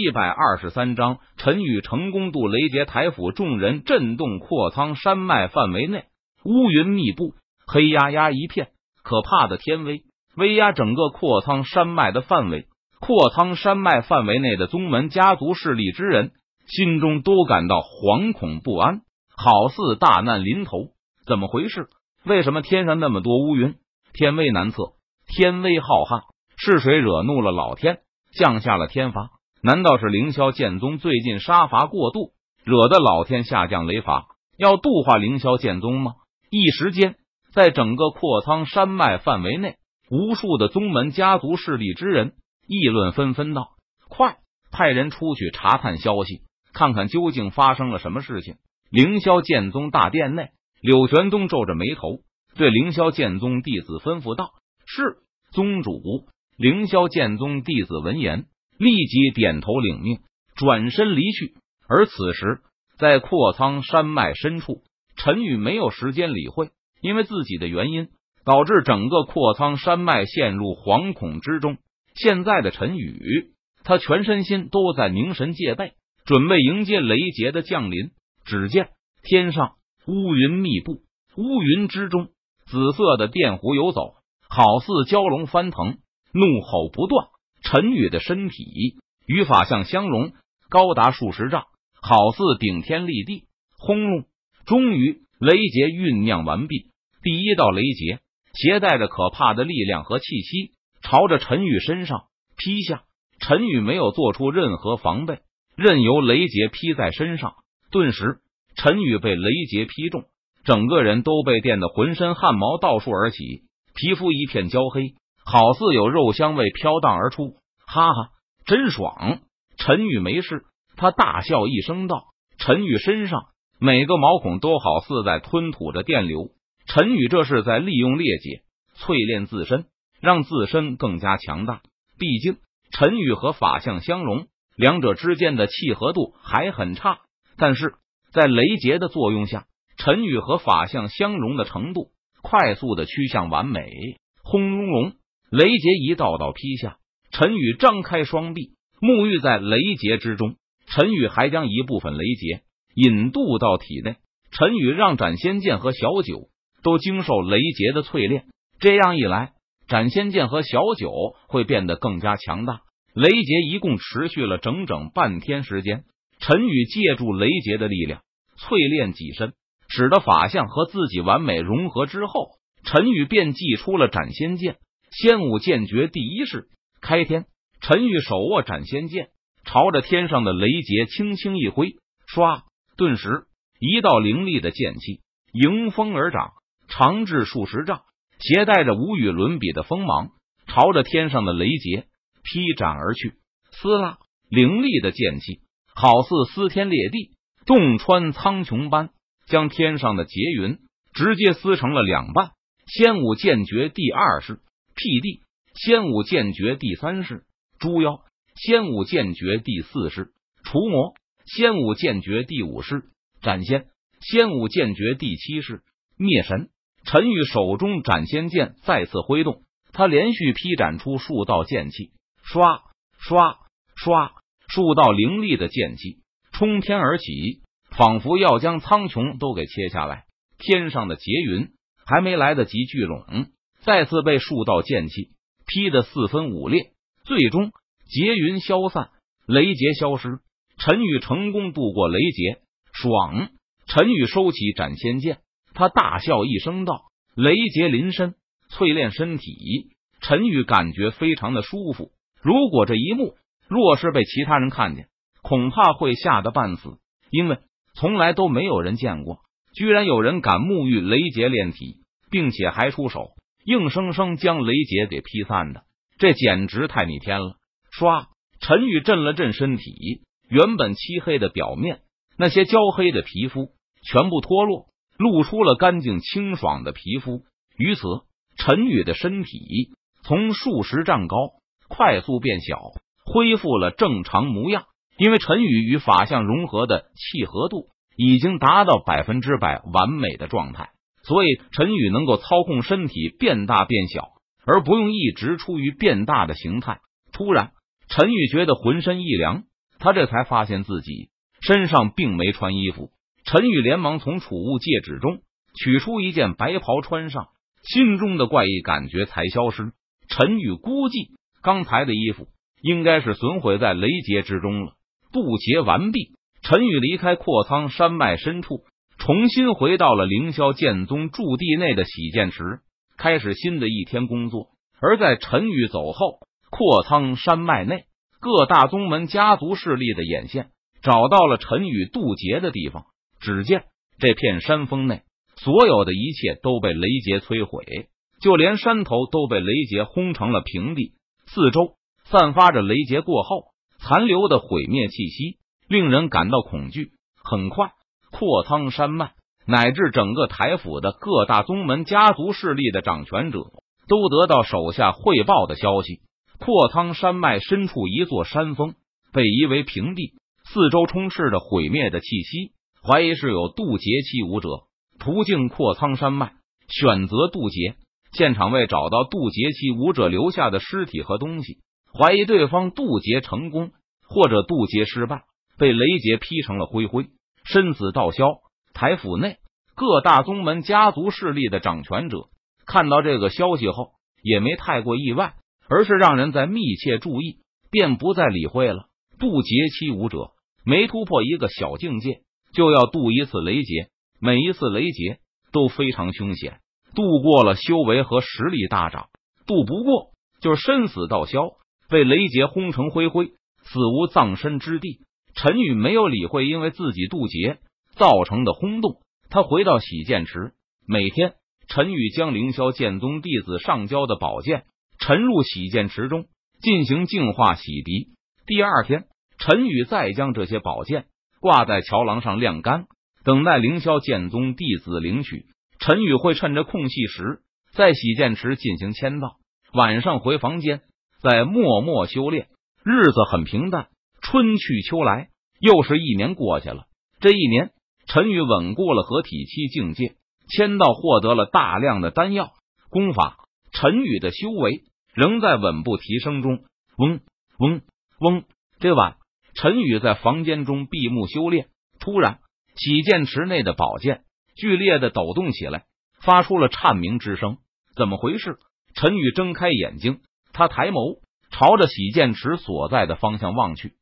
一百二十三章，陈宇成功渡雷劫台府，众人震动。阔苍山脉范围内乌云密布，黑压压一片，可怕的天威威压整个阔苍山脉的范围。阔苍山脉范围内的宗门家族势力之人心中都感到惶恐不安，好似大难临头。怎么回事？为什么天上那么多乌云？天威难测，天威浩瀚，是谁惹怒了老天，降下了天罚？难道是凌霄剑宗最近杀伐过度，惹得老天下降雷罚，要度化凌霄剑宗吗？一时间，在整个阔苍山脉范围内，无数的宗门家族势力之人议论纷纷道：“快派人出去查探消息，看看究竟发生了什么事情。”凌霄剑宗大殿内，柳玄宗皱着眉头。对凌霄剑宗弟子吩咐道：“是宗主。”凌霄剑宗弟子闻言，立即点头领命，转身离去。而此时，在阔苍山脉深处，陈宇没有时间理会，因为自己的原因，导致整个阔苍山脉陷入惶恐之中。现在的陈宇，他全身心都在凝神戒备，准备迎接雷劫的降临。只见天上乌云密布，乌云之中。紫色的电弧游走，好似蛟龙翻腾，怒吼不断。陈宇的身体与法相相融，高达数十丈，好似顶天立地。轰隆！终于，雷劫酝酿完毕。第一道雷劫携带着可怕的力量和气息，朝着陈宇身上劈下。陈宇没有做出任何防备，任由雷劫劈在身上。顿时，陈宇被雷劫劈中。整个人都被电得浑身汗毛倒竖而起，皮肤一片焦黑，好似有肉香味飘荡而出。哈哈，真爽！陈宇没事，他大笑一声道：“陈宇身上每个毛孔都好似在吞吐着电流。陈宇这是在利用裂解淬炼自身，让自身更加强大。毕竟陈宇和法相相融，两者之间的契合度还很差。但是在雷劫的作用下。”陈宇和法相相融的程度快速的趋向完美，轰隆隆，雷劫一道道劈下。陈宇张开双臂，沐浴在雷劫之中。陈宇还将一部分雷劫引渡到体内。陈宇让斩仙剑和小九都经受雷劫的淬炼，这样一来，斩仙剑和小九会变得更加强大。雷劫一共持续了整整半天时间。陈宇借助雷劫的力量淬炼己身。使得法相和自己完美融合之后，陈宇便祭出了斩仙剑。仙武剑诀第一式开天。陈玉手握斩仙剑，朝着天上的雷劫轻轻一挥，唰！顿时一道凌厉的剑气迎风而长，长至数十丈，携带着无与伦比的锋芒，朝着天上的雷劫劈斩而去。撕拉！凌厉的剑气好似撕天裂地，洞穿苍穹般。将天上的劫云直接撕成了两半。仙武剑诀第二式辟地，仙武剑诀第三式诛妖，仙武剑诀第四式除魔，仙武剑诀第五式斩仙，仙武剑诀第七式灭神。陈宇手中斩仙剑再次挥动，他连续劈斩出数道剑气，刷刷刷，数道凌厉的剑气冲天而起。仿佛要将苍穹都给切下来，天上的劫云还没来得及聚拢，再次被数道剑气劈得四分五裂。最终劫云消散，雷劫消失，陈宇成功度过雷劫，爽！陈宇收起斩仙剑，他大笑一声道：“雷劫临身，淬炼身体。”陈宇感觉非常的舒服。如果这一幕若是被其他人看见，恐怕会吓得半死，因为。从来都没有人见过，居然有人敢沐浴雷劫炼体，并且还出手，硬生生将雷劫给劈散的，这简直太逆天了！唰，陈宇震了震身体，原本漆黑的表面，那些焦黑的皮肤全部脱落，露出了干净清爽的皮肤。于此，陈宇的身体从数十丈高快速变小，恢复了正常模样。因为陈宇与法相融合的契合度已经达到百分之百完美的状态，所以陈宇能够操控身体变大变小，而不用一直处于变大的形态。突然，陈宇觉得浑身一凉，他这才发现自己身上并没穿衣服。陈宇连忙从储物戒指中取出一件白袍穿上，心中的怪异感觉才消失。陈宇估计刚才的衣服应该是损毁在雷劫之中了。渡劫完毕，陈宇离开阔苍山脉深处，重新回到了凌霄剑宗驻地内的洗剑池，开始新的一天工作。而在陈宇走后，阔苍山脉内各大宗门家族势力的眼线找到了陈宇渡劫的地方。只见这片山峰内，所有的一切都被雷劫摧毁，就连山头都被雷劫轰成了平地。四周散发着雷劫过后残留的毁灭气息，令人感到恐惧。很快，阔苍山脉乃至整个台府的各大宗门家族势力的掌权者都得到手下汇报的消息：阔苍山脉深处一座山峰被夷为平地，四周充斥着毁灭的气息。怀疑是有渡劫期武者途径阔苍山脉，选择渡劫。现场未找到渡劫期武者留下的尸体和东西，怀疑对方渡劫成功或者渡劫失败，被雷劫劈成了灰灰，身死道消。台府内各大宗门家族势力的掌权者看到这个消息后，也没太过意外，而是让人在密切注意，便不再理会了。渡劫期武者没突破一个小境界。就要渡一次雷劫，每一次雷劫都非常凶险。渡过了，修为和实力大涨；渡不过，就是身死道消，被雷劫轰成灰灰，死无葬身之地。陈宇没有理会因为自己渡劫造成的轰动，他回到洗剑池。每天，陈宇将凌霄剑宗弟子上交的宝剑沉入洗剑池中进行净化洗涤。第二天，陈宇再将这些宝剑。挂在桥廊上晾干，等待凌霄剑宗弟子领取。陈宇会趁着空隙时，在洗剑池进行签到，晚上回房间再默默修炼。日子很平淡，春去秋来，又是一年过去了。这一年，陈宇稳固了合体期境界，签到获得了大量的丹药功法。陈宇的修为仍在稳步提升中。嗡嗡嗡，这晚。陈宇在房间中闭目修炼，突然，洗剑池内的宝剑剧烈的抖动起来，发出了颤鸣之声。怎么回事？陈宇睁开眼睛，他抬眸朝着洗剑池所在的方向望去。